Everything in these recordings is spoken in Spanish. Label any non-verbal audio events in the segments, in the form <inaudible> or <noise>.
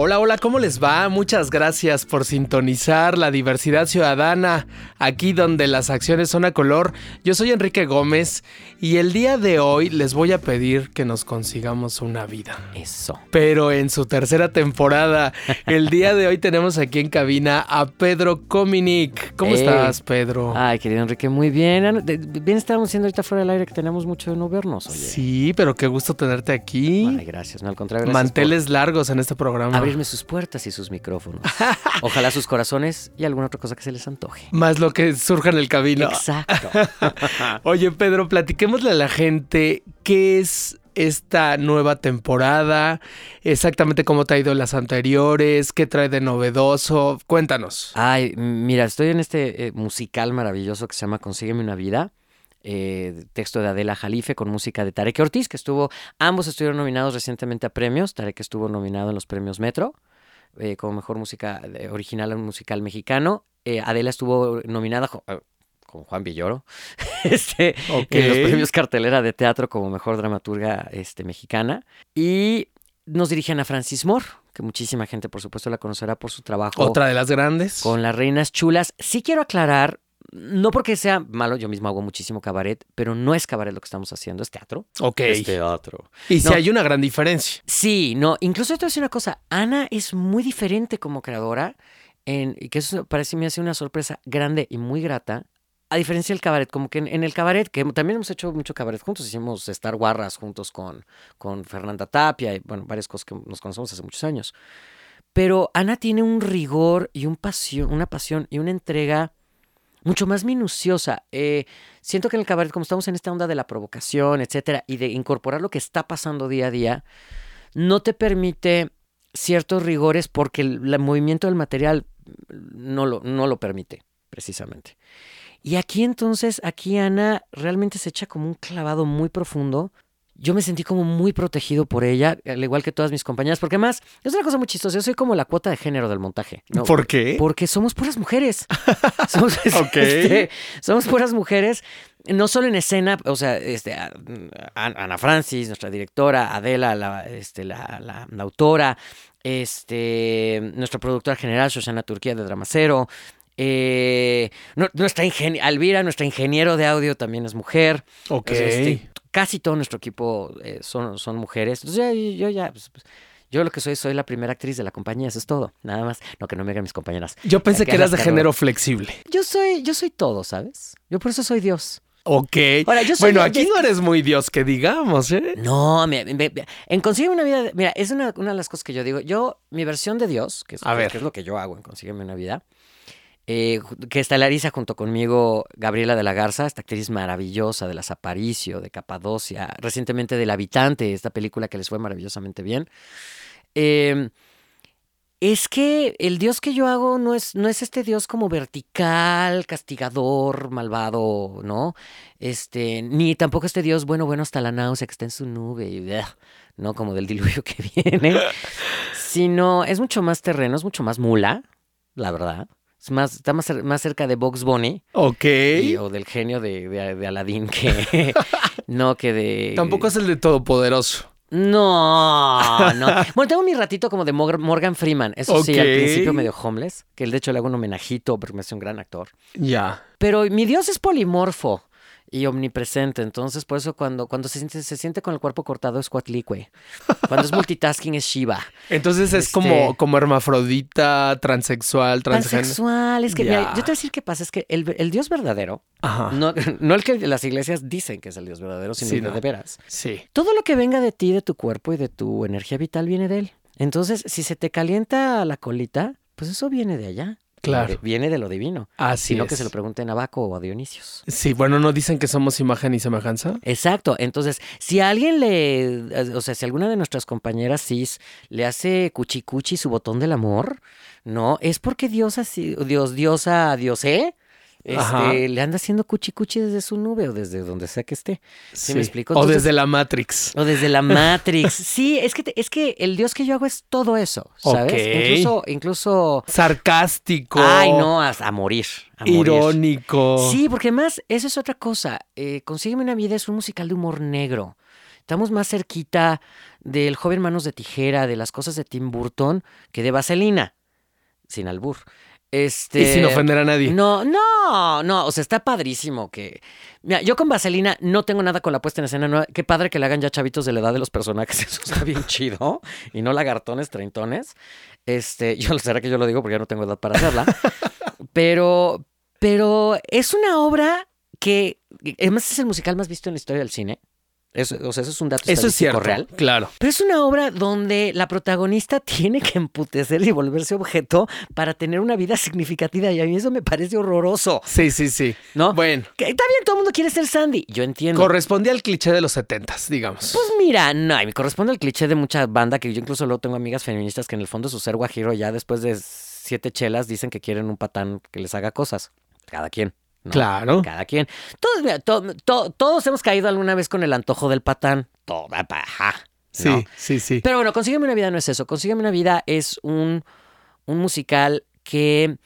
Hola, hola, ¿cómo les va? Muchas gracias por sintonizar la diversidad ciudadana, aquí donde las acciones son a color. Yo soy Enrique Gómez y el día de hoy les voy a pedir que nos consigamos una vida. Eso. Pero en su tercera temporada, el día de hoy tenemos aquí en cabina a Pedro Cominic. ¿Cómo Ey. estás, Pedro? Ay, querido Enrique, muy bien. Ah, Bien estábamos diciendo ahorita fuera del aire que tenemos mucho de no vernos, oye. Sí, pero qué gusto tenerte aquí. Ay, gracias, no al contrario. gracias Manteles largos en este programa. Abrirme sus puertas y sus micrófonos. <laughs> Ojalá sus corazones y alguna otra cosa que se les antoje. Más lo que surja en el camino. Exacto. <laughs> Oye, Pedro, platiquémosle a la gente qué es esta nueva temporada, exactamente cómo te ha ido las anteriores, qué trae de novedoso. Cuéntanos. Ay, mira, estoy en este eh, musical maravilloso que se llama Consígueme una vida. Eh, texto de Adela Jalife con música de Tarek Ortiz, que estuvo, ambos estuvieron nominados recientemente a premios. Tarek estuvo nominado en los premios Metro eh, como mejor música eh, original musical mexicano. Eh, Adela estuvo nominada eh, con Juan Villoro <laughs> este, en los premios Cartelera de Teatro como mejor dramaturga este, mexicana. Y nos dirigen a Francis Moore, que muchísima gente, por supuesto, la conocerá por su trabajo Otra de las grandes. con las reinas chulas. Sí quiero aclarar, no porque sea malo, yo mismo hago muchísimo cabaret, pero no es cabaret lo que estamos haciendo, es teatro. Ok. Es teatro. Y si No. hay una gran diferencia. Sí, no, incluso te voy a decir una cosa, Ana es muy diferente como creadora, en, y que eso parece me hace una sorpresa grande y muy grata. A diferencia del cabaret, como que en, en el cabaret, que también hemos hecho mucho cabaret juntos, hicimos Star Guarras juntos con, con Fernanda Tapia y bueno, varias cosas que nos conocemos hace muchos años. Pero Ana tiene un rigor y un pasión, una pasión y una entrega mucho más minuciosa. Eh, siento que en el cabaret, como estamos en esta onda de la provocación, etcétera, y de incorporar lo que está pasando día a día, no te permite ciertos rigores porque el, el movimiento del material no lo, no lo permite, precisamente. Y aquí entonces, aquí Ana realmente se echa como un clavado muy profundo. Yo me sentí como muy protegido por ella, al igual que todas mis compañeras, porque además es una cosa muy chistosa. Yo soy como la cuota de género del montaje. ¿no? ¿Por qué? Porque somos puras mujeres. <laughs> Somos, Ok. este, somos puras mujeres, no solo en escena, o sea, este, Ana Francis, nuestra directora, Adela, la, este, la, la- la autora, este, nuestra productora general, Shoshana Turquía de Dramacero. Eh, nu- nuestra ingenie- Alvira, nuestra ingeniero de audio, también es mujer. Ok. Este, casi todo nuestro equipo eh, son, son mujeres. Entonces, ya- yo ya, pues, pues, yo lo que soy, soy la primera actriz de la compañía, eso es todo. Nada más. No, que no me hagan mis compañeras. Yo pensé Acá que eras de género flexible. Yo soy, yo soy todo, ¿sabes? Yo por eso soy Dios. Ok. Ahora, yo soy bueno, aquí de- no eres muy Dios, que digamos, ¿eh? No, me- me- me- en Consígueme una vida, mira, es una, una de las cosas que yo digo. Yo, mi versión de Dios, que es, A que- ver. que es lo que yo hago en Consígueme una vida, eh, que estelariza junto conmigo Gabriela de la Garza, esta actriz maravillosa de Las Aparicio, de Capadocia, recientemente del Habitante, esta película que les fue maravillosamente bien. Eh, es que el Dios que yo hago no es, no es este Dios como vertical, castigador, malvado, ¿no? Este, ni tampoco este Dios bueno, bueno hasta la náusea que está en su nube, y, ¿no? Como del diluvio que <laughs> viene. <laughs> Sino es mucho más terreno, es mucho más mula, la verdad. Es más, está más, más cerca de Box Bunny Ok. y- o del genio de, de, de Aladdin que <laughs> no que de. Tampoco es el de Todopoderoso. No, no. Bueno, tengo mi ratito como de Mor- Morgan Freeman. Eso sí, al principio medio homeless, que él de hecho le hago un homenajito porque me hace un gran actor. Ya. Pero mi Dios es polimorfo y omnipresente, entonces por eso cuando, cuando se, siente, se siente con el cuerpo cortado es Coatlicue. Cuando es multitasking es Shiva. Entonces es Este- como, como hermafrodita, transexual, transgénero. Pansexual, es que mira, yo te voy a decir qué pasa, es que el, el Dios verdadero, Ajá. no, <laughs> no el que las iglesias dicen que es el Dios verdadero, sino Sí, el no. de veras. Sí. Todo lo que venga de ti, de tu cuerpo y de tu energía vital viene de él. Entonces, si se te calienta la colita, pues eso viene de allá. Claro. De- Viene de lo divino. Así Sino es. que se lo pregunten a Baco o a Dionisios. Sí, bueno, ¿no dicen que somos imagen y semejanza? Exacto. Entonces, si alguien le. O sea, si alguna de nuestras compañeras cis le hace cuchicuchi su botón del amor, no, es porque Dios así. Dios, diosa, diosé. Este, le anda haciendo cuchi cuchi desde su nube o desde donde sea que esté. ¿Sí me explico? O desde la Matrix. O desde la Matrix. <laughs> Sí, es que, te- es que el Dios que yo hago es todo eso, ¿sabes? Incluso, incluso. Sarcástico. Ay, no, a, a morir. A morir. Irónico. Sí, porque además, eso es otra cosa. Eh, Consígueme una vida es un musical de humor negro. Estamos más cerquita del joven Manos de Tijera, de las cosas de Tim Burton, que de Vaselina. Sin albur. Este, Y sin ofender a nadie. No, no, no. O sea, está padrísimo que. Mira, yo con Vaselina no tengo nada con la puesta en escena. Qué padre que le hagan ya chavitos de la edad de los personajes. <laughs> Eso está bien chido. Y no lagartones, treintones. Este, <laughs> yo será que yo lo digo porque ya no tengo edad para hacerla. <laughs> pero, pero es una obra que. Además, es el musical más visto en la historia del cine. Eso, o sea, eso es un dato Eso es cierto. real. Claro. Pero es una obra donde la protagonista <laughs> tiene que emputecer y volverse objeto para tener una vida significativa. Y a mí eso me parece horroroso. Sí, sí, sí. ¿No? Bueno, Que está bien, todo el mundo quiere ser Sandy. Yo entiendo. correspondía al cliché de los setentas, digamos. Pues mira, no, y me corresponde el cliché de mucha banda que yo incluso luego tengo amigas feministas que en el fondo su ser guajiro ya después de siete chelas dicen que quieren un patán que les haga cosas. Cada quien. ¿No? Claro. Cada quien. Todos, mira, to- to- todos hemos caído alguna vez con el antojo del patán. Toda paja. Sí, sí, sí. Pero bueno, Consígueme una vida no es eso. Consígueme una vida es un, un musical que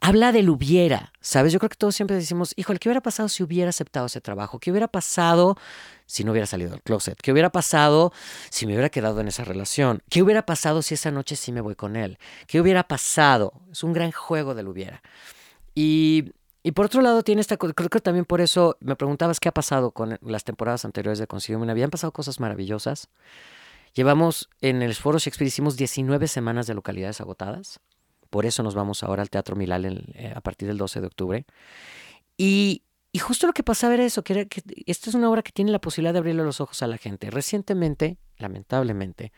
habla del hubiera, ¿sabes? Yo creo que todos siempre decimos, híjole, ¿qué hubiera pasado si hubiera aceptado ese trabajo? ¿Qué hubiera pasado si no hubiera salido del closet? ¿Qué hubiera pasado si me hubiera quedado en esa relación? ¿Qué hubiera pasado si esa noche sí me voy con él? ¿Qué hubiera pasado? Es un gran juego del hubiera. Y, y por otro lado tiene esta, creo que también por eso me preguntabas qué ha pasado con las temporadas anteriores de vida. Han pasado cosas maravillosas. Llevamos en el Foro Shakespeare hicimos 19 semanas de localidades agotadas. Por eso nos vamos ahora al Teatro Milal en- eh, a partir del 12 de octubre. Y, y justo lo que pasaba era eso, que, era que esta es una obra que tiene la posibilidad de abrirle los ojos a la gente. Recientemente, lamentablemente,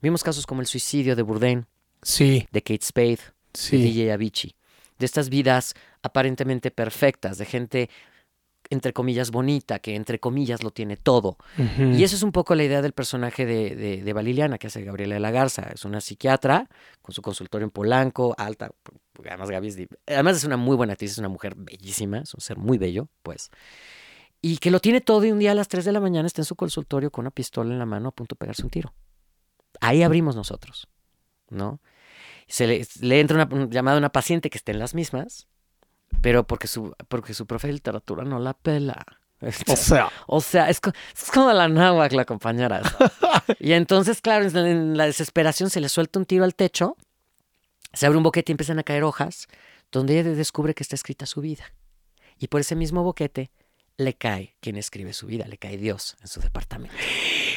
vimos casos como el suicidio de Bourdain, Sí, de Kate Spade, de sí. DJ Avicii, de estas vidas aparentemente perfectas, de gente entre comillas bonita, que entre comillas lo tiene todo. Y esa es un poco la idea del personaje de, de, de Valiliana, que hace Gabriela de la Garza. Es una psiquiatra con su consultorio en Polanco, alta. Además, Gaby es, además es una muy buena actriz, es una mujer bellísima, es un ser muy bello, pues. Y que lo tiene todo y un día a las 3 de la mañana está en su consultorio con una pistola en la mano a punto de pegarse un tiro. Ahí abrimos nosotros, ¿no? Se le, le entra una, una llamada a una paciente que esté en las mismas, pero porque su, porque su profe de literatura no la pela. <laughs> O sea, O sea, es, es como la náhuatl, la compañera. y entonces, claro, en en la desesperación se le suelta un tiro al techo, se abre un boquete y empiezan a caer hojas, donde ella descubre que está escrita su vida. Y por ese mismo boquete le cae quien escribe su vida, le cae Dios en su departamento.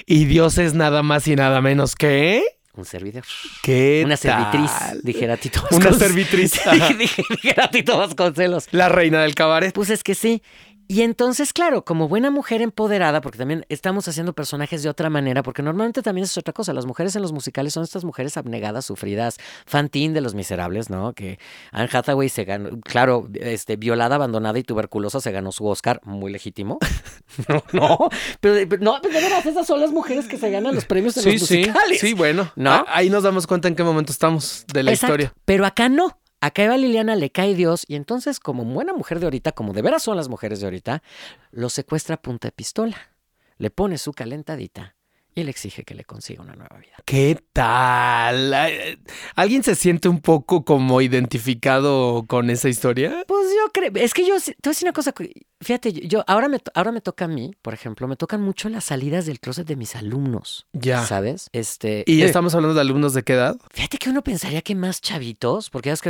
y Dios es nada más y nada menos que. Un servidor. ¿Qué Una servitriz, dijera Tito Una Vasconcelos. servitriz. <laughs> Dije- dije- dijera Tito Vasconcelos. La reina del cabaret. Pues es que sí. Y entonces, claro, como buena mujer empoderada, porque también estamos haciendo personajes de otra manera, porque normalmente también es otra cosa. Las mujeres en los musicales son estas mujeres abnegadas, sufridas, Fantine de Los Miserables, ¿no? Que Anne Hathaway se ganó, claro, este, violada, abandonada y tuberculosa, se ganó su Oscar, muy legítimo. <laughs> no, no, pero, pero no, pues de veras, esas son las mujeres que se ganan los premios en Sí, los sí. musicales. Sí, bueno. ¿No? Ah, Ahí nos damos cuenta en qué momento estamos de la Exacto. historia. Pero acá no. Acá Eva Liliana le cae Dios y entonces, como buena mujer de ahorita, como de veras son las mujeres de ahorita, lo secuestra a punta de pistola. Le pone su calentadita y le exige que le consiga una nueva vida. ¿Qué tal? ¿Alguien se siente un poco como identificado con esa historia? Pues yo creo, es que yo, te voy a decir una cosa, fíjate, yo ahora me, ahora me toca a mí, por ejemplo, me tocan mucho las salidas del closet de mis alumnos, Ya. ¿sabes? Este, ¿Y eh, estamos hablando de alumnos de qué edad? Fíjate que uno pensaría que más chavitos, porque ya es que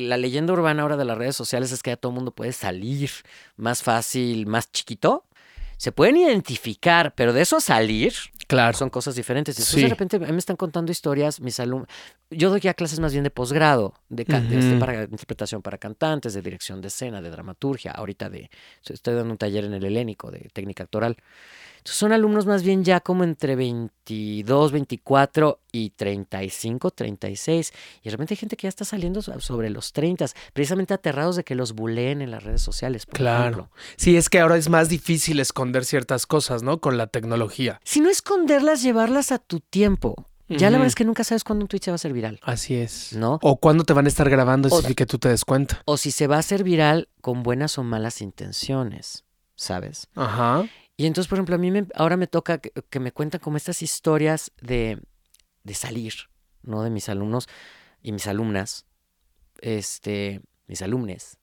la leyenda urbana ahora de las redes sociales es que ya todo el mundo puede salir más fácil, más chiquito. Se pueden identificar, pero de eso a salir Claro. son cosas diferentes. Entonces Sí. de repente me están contando historias, mis alumnos. Yo doy ya clases más bien de posgrado, de, este, para interpretación para cantantes, de dirección de escena, de dramaturgia. Ahorita de estoy dando un taller en el Helénico de técnica actoral. Entonces son alumnos más bien ya como entre 22, 24 y 35, 36. Y de repente hay gente que ya está saliendo so- sobre los 30, precisamente aterrados de que los buleen en las redes sociales. Por Claro. ejemplo. Sí, es que ahora es más difícil esconder ciertas cosas, ¿no? Con la tecnología. Si no esconderlas, llevarlas a tu tiempo. Ya la verdad es que nunca sabes cuándo un tweet se va a hacer viral, Así es. ¿no? O cuándo te van a estar grabando O- sin que tú te des cuenta. O si se va a hacer viral con buenas o malas intenciones, ¿sabes? Ajá. Y entonces, por ejemplo, a mí me- ahora me toca que, me cuentan como estas historias de, de salir, ¿no? De mis alumnos y mis alumnas, este, mis alumnes.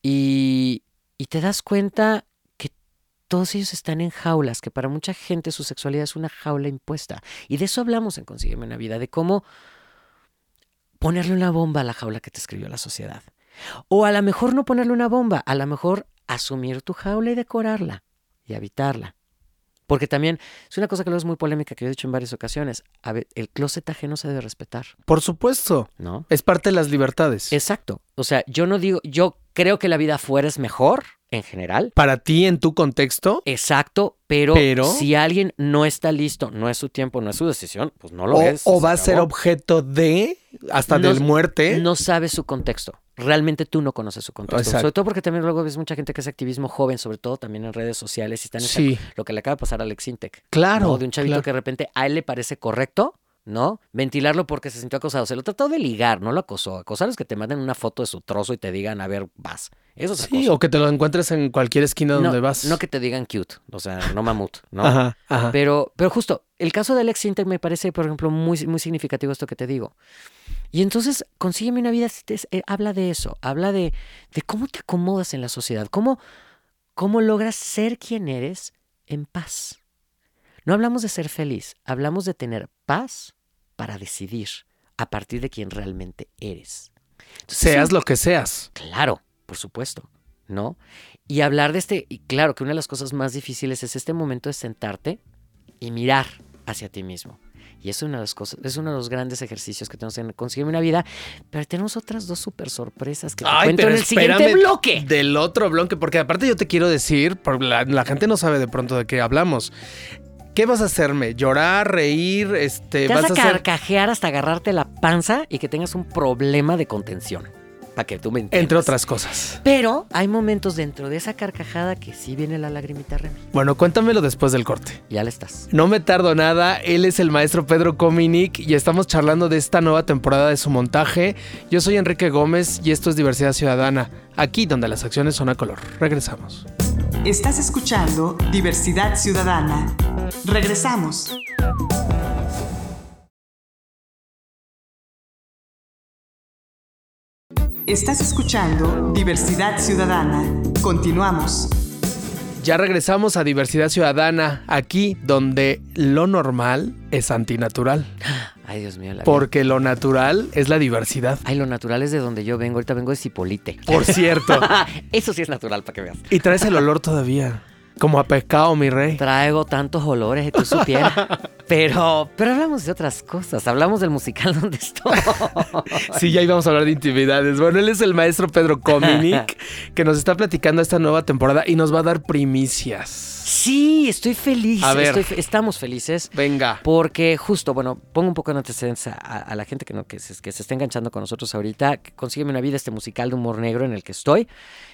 Y, y te das cuenta que todos ellos están en jaulas, que para mucha gente su sexualidad es una jaula impuesta. Y de eso hablamos en Consígueme una vida, de cómo ponerle una bomba a la jaula que te escribió la sociedad. O a lo mejor no ponerle una bomba, a lo mejor asumir tu jaula y decorarla y habitarla. Porque también es una cosa que luego es muy polémica que yo he dicho en varias ocasiones. A ver, el closet ajeno se debe respetar, Por supuesto. ¿no? Es parte de las libertades. Exacto. O sea, yo no digo, yo creo que la vida afuera es mejor en general. Para ti, en tu contexto, Exacto, pero, Pero- si alguien no está listo, no es su tiempo, no es su decisión, pues no lo o, es. o va a ser objeto de, hasta No- de muerte. No sabes su contexto. Realmente tú no conoces su contexto. Exacto. Sobre todo porque también luego ves mucha gente que hace activismo joven, sobre todo también en redes sociales. Y están en esa- Sí. lo que le acaba de pasar a Alex Intec. Claro. ¿no? De un chavito claro. que de repente a él le parece correcto, ¿no? Ventilarlo porque se sintió acosado. Se lo trató de ligar, no lo acosó. Acosar es que te manden una foto de su trozo y te digan, a ver, vas. Eso es Sí, acoso. o que te lo encuentres en cualquier esquina no, donde vas. no que te digan cute, o sea, no mamut, ¿no? Ajá, ajá. Pero, pero justo, el caso de Alex Sintek me parece, por ejemplo, muy, muy significativo esto que te digo. Y entonces, consígueme una vida, eh, habla de eso, habla de, de cómo te acomodas en la sociedad, cómo, cómo logras ser quien eres en paz. No hablamos de ser feliz, hablamos de tener paz para decidir a partir de quien realmente eres. Entonces, Seas sí, lo que seas. Claro, por supuesto, ¿no? Y hablar de este, y claro que una de las cosas más difíciles es este momento de sentarte y mirar hacia ti mismo. Y es una de las cosas, es uno de los grandes ejercicios que tenemos en Conseguirme una vida, pero tenemos otras dos super sorpresas que te Ay, cuento pero en el siguiente bloque. Del otro bloque, porque aparte yo te quiero decir, la, la gente no sabe de pronto de qué hablamos. ¿Qué vas a hacerme? ¿Llorar, reír? Este, Te vas, vas a a hacer carcajear hasta agarrarte la panza y que tengas un problema de contención. Para que tú me entiendas. entre otras cosas. Pero hay momentos dentro de esa carcajada que sí viene la lagrimita Remy. Bueno, cuéntamelo después del corte. Ya le estás. No me tardo nada, él es el maestro Pedro Cominic y estamos charlando de esta nueva temporada de su montaje. Yo soy Enrique Gómez y esto es Diversidad Ciudadana, aquí donde las acciones son a color. Regresamos. Estás escuchando Diversidad Ciudadana. Regresamos. Estás escuchando Diversidad Ciudadana. Continuamos. Ya regresamos a Diversidad Ciudadana, aquí donde lo normal es antinatural, <gasps> Ay, Dios mío. La vida. porque lo natural es la diversidad. Ay, lo natural es de donde yo vengo. Ahorita vengo de Cipolite. Por cierto, <laughs> Eso sí es natural para que veas. y traes el olor todavía, como a pescado, mi rey. Traigo tantos olores que tú supieras. <laughs> Pero, pero hablamos de otras cosas. Hablamos del musical <laughs> donde estoy. Sí, ya íbamos a hablar de intimidades. Bueno, él es el maestro Pedro Cominic, <laughs> que nos está platicando esta nueva temporada y nos va a dar primicias. Sí, estoy feliz. A ver. Estoy estamos felices. Venga. Porque justo, bueno, pongo un poco en antecedentes a, a la gente que, no, que, se, que se está enganchando con nosotros ahorita. Consígueme una vida, este musical de humor negro en el que estoy.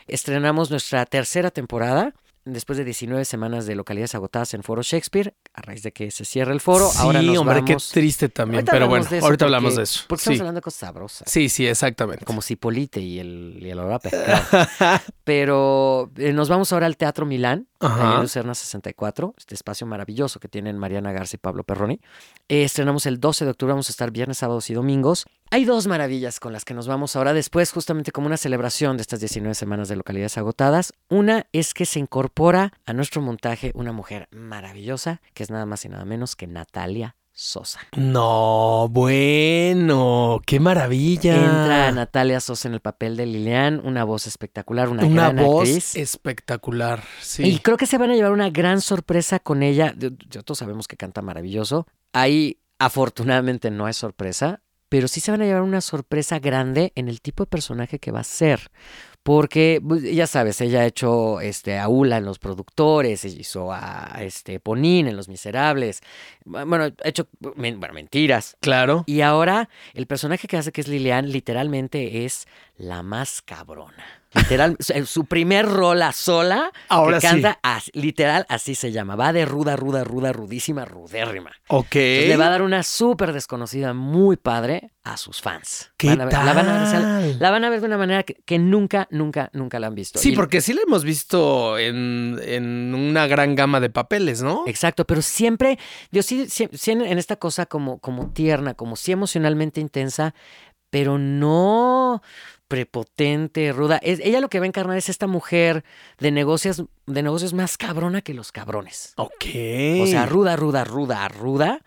Estrenamos nuestra tercera temporada. Después de 19 semanas de localidades agotadas en Foro Shakespeare, a raíz de que se cierra el foro, sí, ahora nos hombre, vamos... qué triste también. Ahorita Pero bueno, ahorita porque- hablamos de eso. Porque estamos hablando de cosas sabrosas. sí, sí, exactamente. Como Cipolite y el, y el. <laughs> Pero eh, nos vamos ahora al Teatro Milán, Ajá. en Lucerna 64, este espacio maravilloso que tienen Mariana Garza y Pablo Perroni. Eh, estrenamos el 12 de octubre, vamos a estar viernes, sábados y domingos. Hay dos maravillas con las que nos vamos ahora después, justamente como una celebración de estas 19 semanas de localidades agotadas. Una es que se incorpora a nuestro montaje una mujer maravillosa, que es nada más y nada menos que Natalia Sosa. No, bueno, qué maravilla. Entra Natalia Sosa en el papel de Lilian, una voz espectacular, una, Una gran voz actriz. espectacular. Sí. Y creo que se van a llevar una gran sorpresa con ella. Todos sabemos que canta maravilloso. Ahí, afortunadamente, no es sorpresa, pero sí se van a llevar una sorpresa grande en el tipo de personaje que va a ser. Porque, pues, ya sabes, ella ha hecho este, a Ula en Los Productores, ella hizo a este, Ponín en Los Miserables. Bueno, ha hecho bueno, mentiras. Claro. Y ahora el personaje que hace que es Lilian literalmente es la más cabrona. Literal, su- su primer rola sola Ahora que sí. canta, as- literal, así se llama. Va de ruda, ruda, ruda, rudísima, rudérrima. Ok. Entonces, le va a dar una súper desconocida muy padre a sus fans. ¿Qué Van a ver- La van, a ver, tal? la van a ver de una manera que, que nunca, nunca, nunca la han visto. Sí, Y- porque sí la hemos visto en, en una gran gama de papeles, ¿no? Exacto, pero siempre, yo sí, sí- sí en, en esta cosa como, como tierna, como sí emocionalmente intensa, pero no prepotente, ruda. Es, ella lo que va a encarnar es esta mujer de negocios, de negocios más cabrona que los cabrones. Ok. O sea, ruda, ruda, ruda, ruda,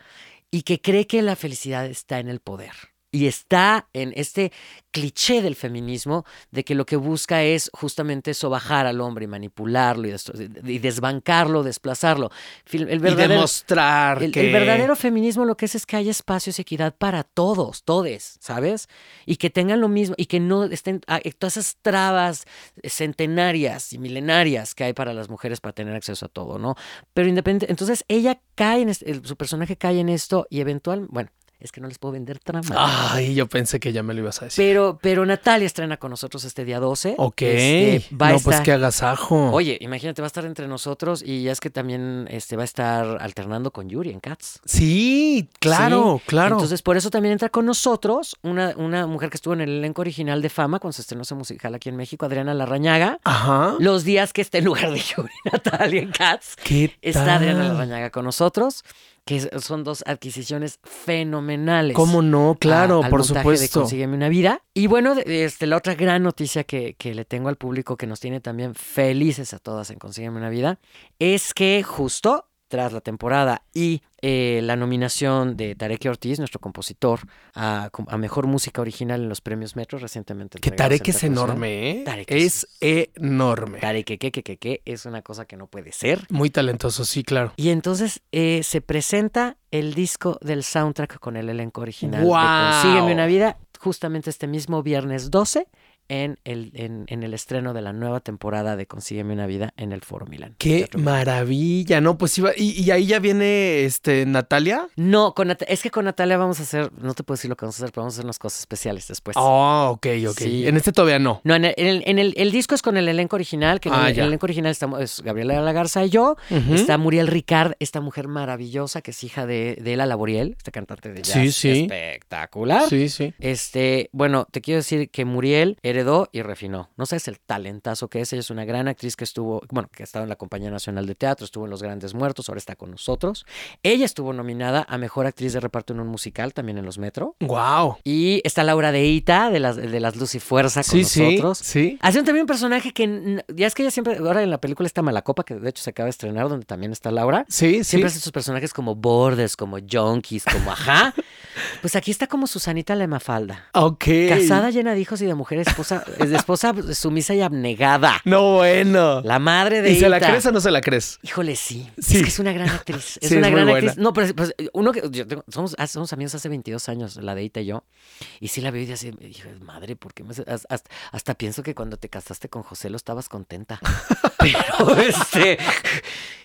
y que cree que la felicidad está en el poder. Y está en este cliché del feminismo de que lo que busca es justamente sobajar al hombre y manipularlo y, des- y desbancarlo, desplazarlo. El y verdadero, demostrar el, que... el verdadero feminismo lo que es es que haya espacios y equidad para todos, todes, ¿sabes? Y que tengan lo mismo y que no estén ah, eh, todas esas trabas centenarias y milenarias que hay para las mujeres para tener acceso a todo, ¿no? Pero independiente, entonces ella cae en este- su personaje cae en esto y eventual, bueno, es que no les puedo vender trama. Ay, yo pensé que ya me lo ibas a decir. Pero, pero Natalia estrena con nosotros este día 12. ok. Este, va a no, pues estar- qué agasajo. Oye, imagínate, va a estar entre nosotros y ya es que también este, va a estar alternando con Yuri en Cats. Sí, claro, Sí, claro. Entonces, por eso también entra con nosotros una, una mujer que estuvo en el elenco original de Fama cuando se estrenó ese musical aquí en México, Adriana Larrañaga. Ajá. Los días que esté en lugar de <laughs> Yuri Natalia en Cats, ¿Qué está tal? Adriana Larrañaga con nosotros, que son dos adquisiciones fenomenales. ¿Cómo no? Claro, a- al por montaje de supuesto. Consígueme una vida. Y bueno, este, la otra gran noticia que, que le tengo al público que nos tiene también felices a todas en Consígueme una vida es que justo tras la temporada y eh, la nominación de Tarek Ortiz, nuestro compositor, a, a Mejor Música Original en los premios Metro recientemente. Que Tarek es enorme, ¿eh? Tarek es enorme. Tarek, que, que, que, que, es una cosa que no puede ser. Muy talentoso, sí, claro. Y entonces eh, se presenta el disco del soundtrack con el elenco original ¡Guau! de Consígueme una vida justamente este mismo viernes 12 en el, en, en el estreno de la nueva temporada de Consígueme una vida en el Foro Milán. Qué maravilla, ¿no? Pues iba. Y, y ahí ya viene este Natalia. No, con Nat- es que con Natalia vamos a hacer, no te puedo decir lo que vamos a hacer, pero vamos a hacer unas cosas especiales después. Oh, ok, ok. Sí. En este todavía no. No, en el, en el- en el- el disco es con el elenco original, que en Ah, el, ya. el elenco original estamos, es Gabriela Lagarza y yo. Está Muriel Ricard, esta mujer maravillosa que es hija de, de Ela Laboriel, esta cantante de jazz Sí, sí. espectacular. Sí, sí. Este, bueno, te quiero decir que Muriel heredó y refinó. No sabes el talentazo que es. Ella es una gran actriz que estuvo, bueno, que ha estado en la Compañía Nacional de Teatro, estuvo en Los Grandes Muertos, ahora está con nosotros. Ella estuvo nominada a Mejor Actriz de Reparto en un Musical, también en Los Metro. Wow. Y está Laura de Ita, de las, de las Luz y Fuerza, con Sí, sí. nosotros. Sí. Hace también un personaje que, ya es que ella siempre, ahora en la película está Malacopa, que de hecho se acaba de estrenar, donde también está Laura. Sí, sí. Siempre hace sus personajes como bordes, como junkies, como ajá. <laughs> Pues aquí está como Susanita Lemafalda. Ok. Casada, llena de hijos y de mujer, esposa, es de esposa sumisa y abnegada. No, bueno. La madre de ¿Y se la crees o no se la crees? Híjole, sí. Sí. Es que es una gran actriz. Es Sí, una es gran muy actriz. buena. No, pero pues, uno que yo tengo- somos, ah, somos amigos hace 22 años, la de Ita y yo. Y sí la veo y así, dije, madre, ¿por qué me hace-?" Hasta, hasta- pienso que cuando te casaste con José lo estabas contenta. <laughs> Pero este.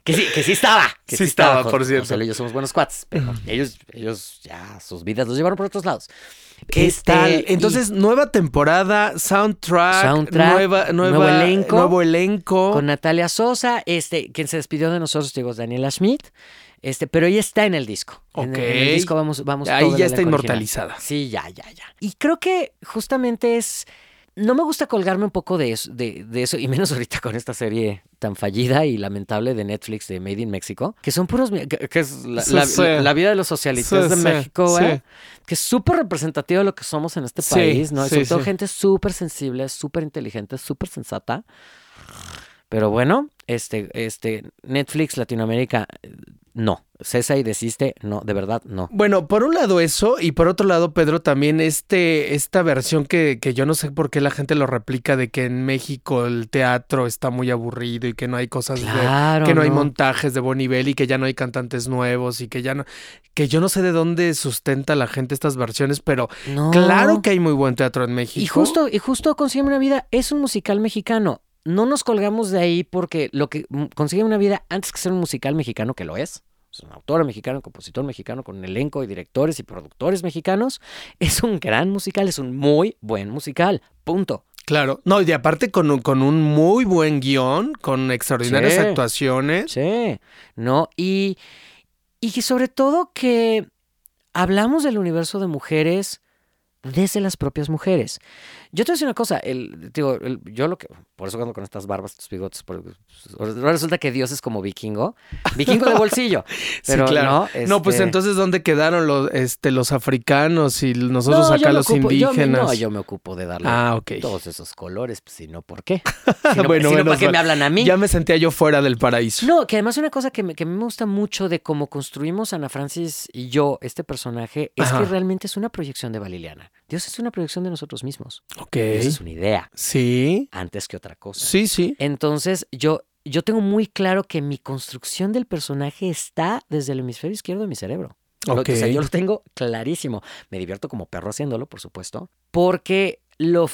Que sí, que sí estaba. Que Sí estaba, Jo- por cierto. José y yo somos buenos cuates. Pero ellos, ellos ya sus vidas los llevaron por otros lados. ¿Qué Este, tal? y- Entonces, nueva temporada, soundtrack, Soundtrack, nueva, nueva- nuevo elenco. nuevo elenco. con Natalia Sosa, este, quien se despidió de nosotros, digo, es Daniela Schmidt, este, pero ella está en el disco. En, Ok. en el disco vamos, vamos Ahí todo ya está original. inmortalizada. Sí, ya, ya, ya. Y creo que justamente es. No me gusta colgarme un poco de eso, de, de eso, y menos ahorita con esta serie tan fallida y lamentable de Netflix de Made in Mexico, que son puros, que, que es la, Sí, la- sí. la vida de los socialistas Sí, de México. ¿eh? que es súper representativo de lo que somos en este país, ¿no? Sobre todo gente súper sensible, súper inteligente, súper sensata. Pero bueno, este, este, Netflix Latinoamérica, no. Cesa y desiste, no, de verdad, no. Bueno, por un lado eso, y por otro lado, Pedro, también este, esta versión que, que yo no sé por qué la gente lo replica de que en México el teatro está muy aburrido y que no hay cosas de- Claro. que no, hay montajes de buen nivel y que ya no hay cantantes nuevos y que ya no, que yo no sé de dónde sustenta la gente estas versiones, pero No. claro que hay muy buen teatro en México. Y justo, y justo Consigue una vida es un musical mexicano. No nos colgamos de ahí porque lo que mm, Consigue una vida, antes que ser un musical mexicano, que lo es, es un autor mexicano, un compositor mexicano, con un elenco de directores y productores mexicanos, <laughs> es un gran musical, es un muy buen musical. Punto. Claro. No, y aparte con un, con un muy buen guion, con extraordinarias Sí. actuaciones. Sí, ¿no? Y, y que sobre todo que hablamos del universo de mujeres desde las propias mujeres. Yo te voy a decir una cosa, el, digo, el- yo lo que, por eso ando con estas barbas, estos bigotes, ahora resulta que Dios es como vikingo, vikingo de bolsillo, <laughs> pero sí, claro. no, No, pues este, entonces, ¿dónde quedaron los, este, los africanos y nosotros no, yo acá los ocupo- yo indígenas? no, yo me ocupo de darle Ah, ok. todos esos colores, pues si no, ¿por qué? <laughs> Si no, Bueno, si no, menos ¿para qué me hablan a mí? Ya me sentía yo fuera del paraíso. No, que además una cosa que me, que me gusta mucho de cómo construimos Ana Francis y yo este personaje es Ajá. que realmente es una proyección de Valiliana. Dios es una proyección de nosotros mismos. Ok. Esa es una idea Sí. antes que otra cosa. Sí, sí. Entonces, yo, yo tengo muy claro que mi construcción del personaje está desde el hemisferio izquierdo de mi cerebro. Lo- o sea, yo lo tengo clarísimo. Me divierto como perro haciéndolo, por supuesto. Porque lo...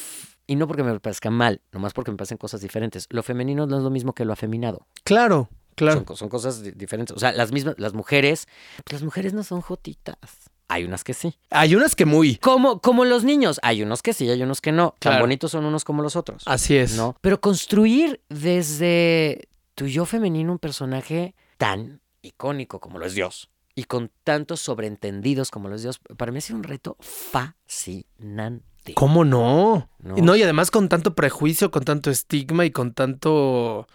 Y no porque me parezca mal, nomás porque me parecen cosas diferentes. Lo femenino no es lo mismo que lo afeminado. Claro, claro. Son, son cosas di- diferentes. O sea, las mismas, las mujeres, las mujeres no son jotitas. Hay unas que sí. Hay unas que muy. Como, como los niños. Hay unos que sí, hay unos que no. Tan bonitos son unos como los otros. Así es. ¿No? Pero construir desde tu yo femenino un personaje tan icónico como lo es Dios y con tantos sobreentendidos como lo es Dios, para mí ha sido un reto fascinante. ¿Cómo no? No, y además con tanto prejuicio, con tanto estigma y con tanto.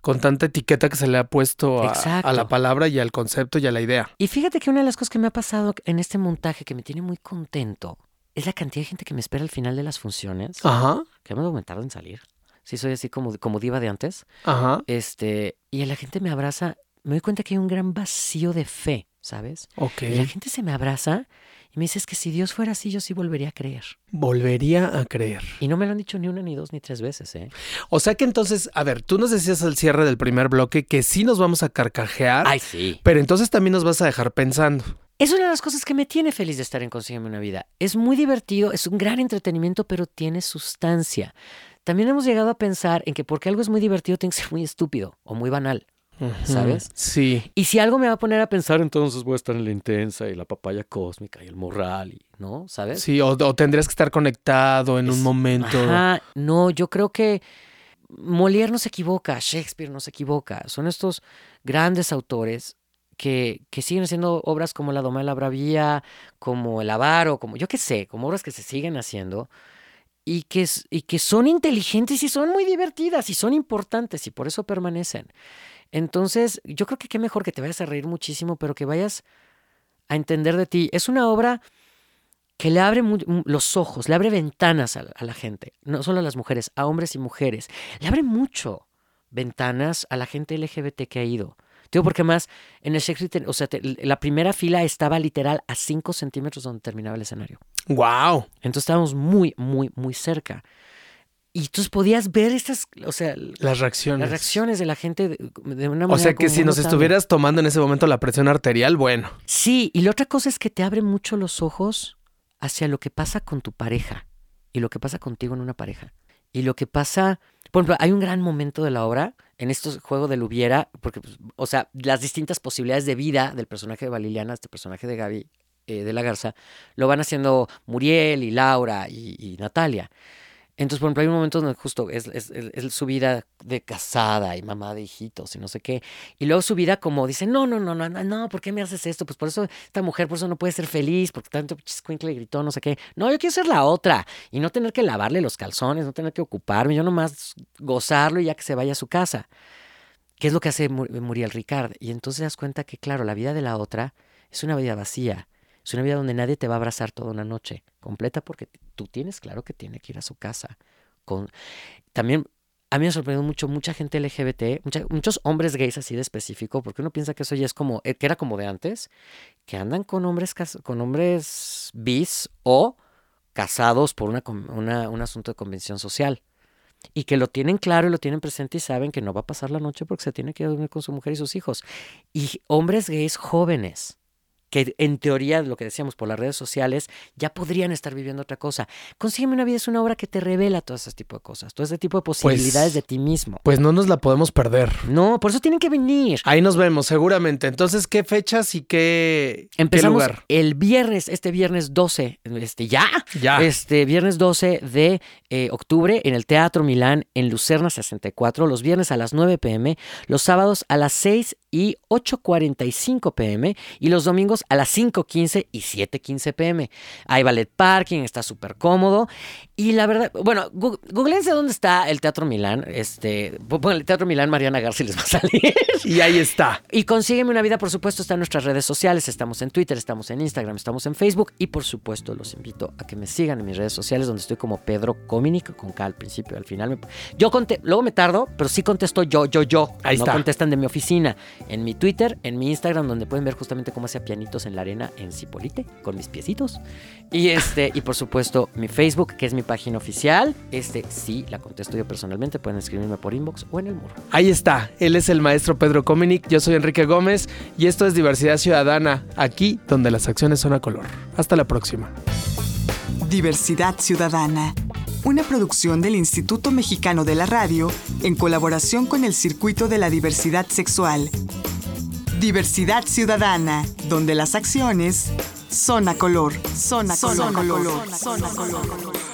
Con tanta etiqueta que se le ha puesto a, la palabra y al concepto y a la idea. Y fíjate que una de las cosas que me ha pasado en este montaje que me tiene muy contento es la cantidad de gente que me espera al final de las funciones. Ajá. Que me aumentar en salir. Sí, soy así como, como diva de antes. Ajá. Este, y la gente me abraza. Me doy cuenta que hay un gran vacío de fe, ¿sabes? Ok. Y la gente se me abraza y me dice, es que si Dios fuera así, yo sí volvería a creer. Volvería a creer. Y no me lo han dicho ni una, ni dos, ni tres veces, ¿eh? O sea que entonces, a ver, tú nos decías al cierre del primer bloque que sí nos vamos a carcajear, Ay, sí. pero entonces también nos vas a dejar pensando. Es una de las cosas que me tiene feliz de estar en Consígueme una vida. Es muy divertido, es un gran entretenimiento, pero tiene sustancia. También hemos llegado a pensar en que porque algo es muy divertido tiene que ser muy estúpido o muy banal. ¿Sabes? Sí. Y si algo me va a poner a pensar, entonces voy a estar en la intensa y la papaya cósmica y el morral, y, ¿no? ¿Sabes? Sí, o, o tendrías que estar conectado en un momento. Ajá, no, yo creo que Molière no se equivoca, Shakespeare no se equivoca. Son estos grandes autores que, que siguen haciendo obras como La Doma de la Bravía, como El Avaro, como yo qué sé, como obras que se siguen haciendo y que, y que son inteligentes y son muy divertidas y son importantes y por eso permanecen. Entonces, yo creo que qué mejor que te vayas a reír muchísimo, pero que vayas a entender de ti. Es una obra que le abre los ojos, le abre ventanas a, la- a la gente, no solo a las mujeres, a hombres y mujeres. Le abre mucho ventanas a la gente LGBT que ha ido. Digo, porque más en el Shakespeare, o sea, te- la primera fila estaba literal a 5 centímetros donde terminaba el escenario. Wow. Entonces estábamos muy, muy, muy cerca. Y entonces podías ver estas, o sea, Las reacciones. las reacciones de la gente de, de una manera O sea que si nos notable. estuvieras tomando en ese momento la presión arterial, bueno. Sí, y la otra cosa es que te abre mucho los ojos hacia lo que pasa con tu pareja y lo que pasa contigo en una pareja. Y lo que pasa, por ejemplo, hay un gran momento de la obra en estos juegos del hubiera, porque, pues, o sea, las distintas posibilidades de vida del personaje de Valiliana, este personaje de Gaby eh, de la Garza, lo van haciendo Muriel y Laura y, y Natalia. Entonces, por ejemplo, hay un momento donde justo es, es- es- es su vida de casada y mamá de hijitos y no sé qué. Y luego su vida como dice, no, no, no, no, no, ¿por qué me haces esto? Pues por eso esta mujer, por eso no puede ser feliz, porque tanto chiscuincle gritó, no sé qué. No, yo quiero ser la otra y no tener que lavarle los calzones, no tener que ocuparme, yo nomás gozarlo y ya que se vaya a su casa. ¿Qué es lo que hace Mu- Muriel Ricard? Y entonces das cuenta que, claro, la vida de la otra es una vida vacía. Es una vida donde nadie te va a abrazar toda una noche completa porque tú tienes claro que tiene que ir a su casa. Con... También a mí me sorprendió mucho mucha gente LGBT, muchos hombres gays así de específico, porque uno piensa que eso ya es como, eh, que era como de antes, que andan con hombres, con hombres bis o casados por una, un asunto de convención social. Y que lo tienen claro y lo tienen presente y saben que no va a pasar la noche porque se tiene que dormir con su mujer y sus hijos. Y hombres gays jóvenes que en teoría, lo que decíamos por las redes sociales, ya podrían estar viviendo otra cosa. Consígueme una vida es una obra que te revela todo ese tipo de cosas, todo ese tipo de posibilidades de ti mismo. Pues no nos la podemos perder. No, por eso tienen que venir. Ahí nos vemos, seguramente. Entonces, ¿qué fechas y qué, qué Empezamos lugar? el viernes, este viernes 12, este, ya, Ya. este viernes 12 de eh, octubre en el Teatro Milán en Lucerna 64, los viernes a las 9 pm, los sábados a las 6 y 8.45 pm y los domingos a las 5.15 y 7.15 pm. Hay ballet parking, está súper cómodo y la verdad, bueno, googleense dónde está el Teatro Milán, este, bueno, el Teatro Milán Mariana García les va a salir. Y ahí está. <laughs> Y Consígueme una vida, por supuesto, está en nuestras redes sociales. Estamos en Twitter, estamos en Instagram, estamos en Facebook. Y por supuesto, los invito a que me sigan en mis redes sociales, donde estoy como Pedro Cominic, con K al principio y al final. me- Yo conté, luego me tardo, pero sí contesto yo, yo, yo. Ahí no está. contestan de mi oficina. En mi Twitter, en mi Instagram, donde pueden ver justamente cómo hacía pianitos en la arena en Cipolite, con mis piecitos. Y este, y por supuesto, mi Facebook, que es mi página oficial. Este sí la contesto yo personalmente. Pueden escribirme por inbox o en el muro. Ahí está. Él es el maestro Pedro Cominic. Yo soy Enrique Gómez y esto es Diversidad Ciudadana, aquí donde las acciones son a color. Hasta la próxima. Diversidad Ciudadana, una producción del Instituto Mexicano de la Radio en colaboración con el Circuito de la Diversidad Sexual. Diversidad Ciudadana, donde las acciones son a color, son a color, son a color, son a color.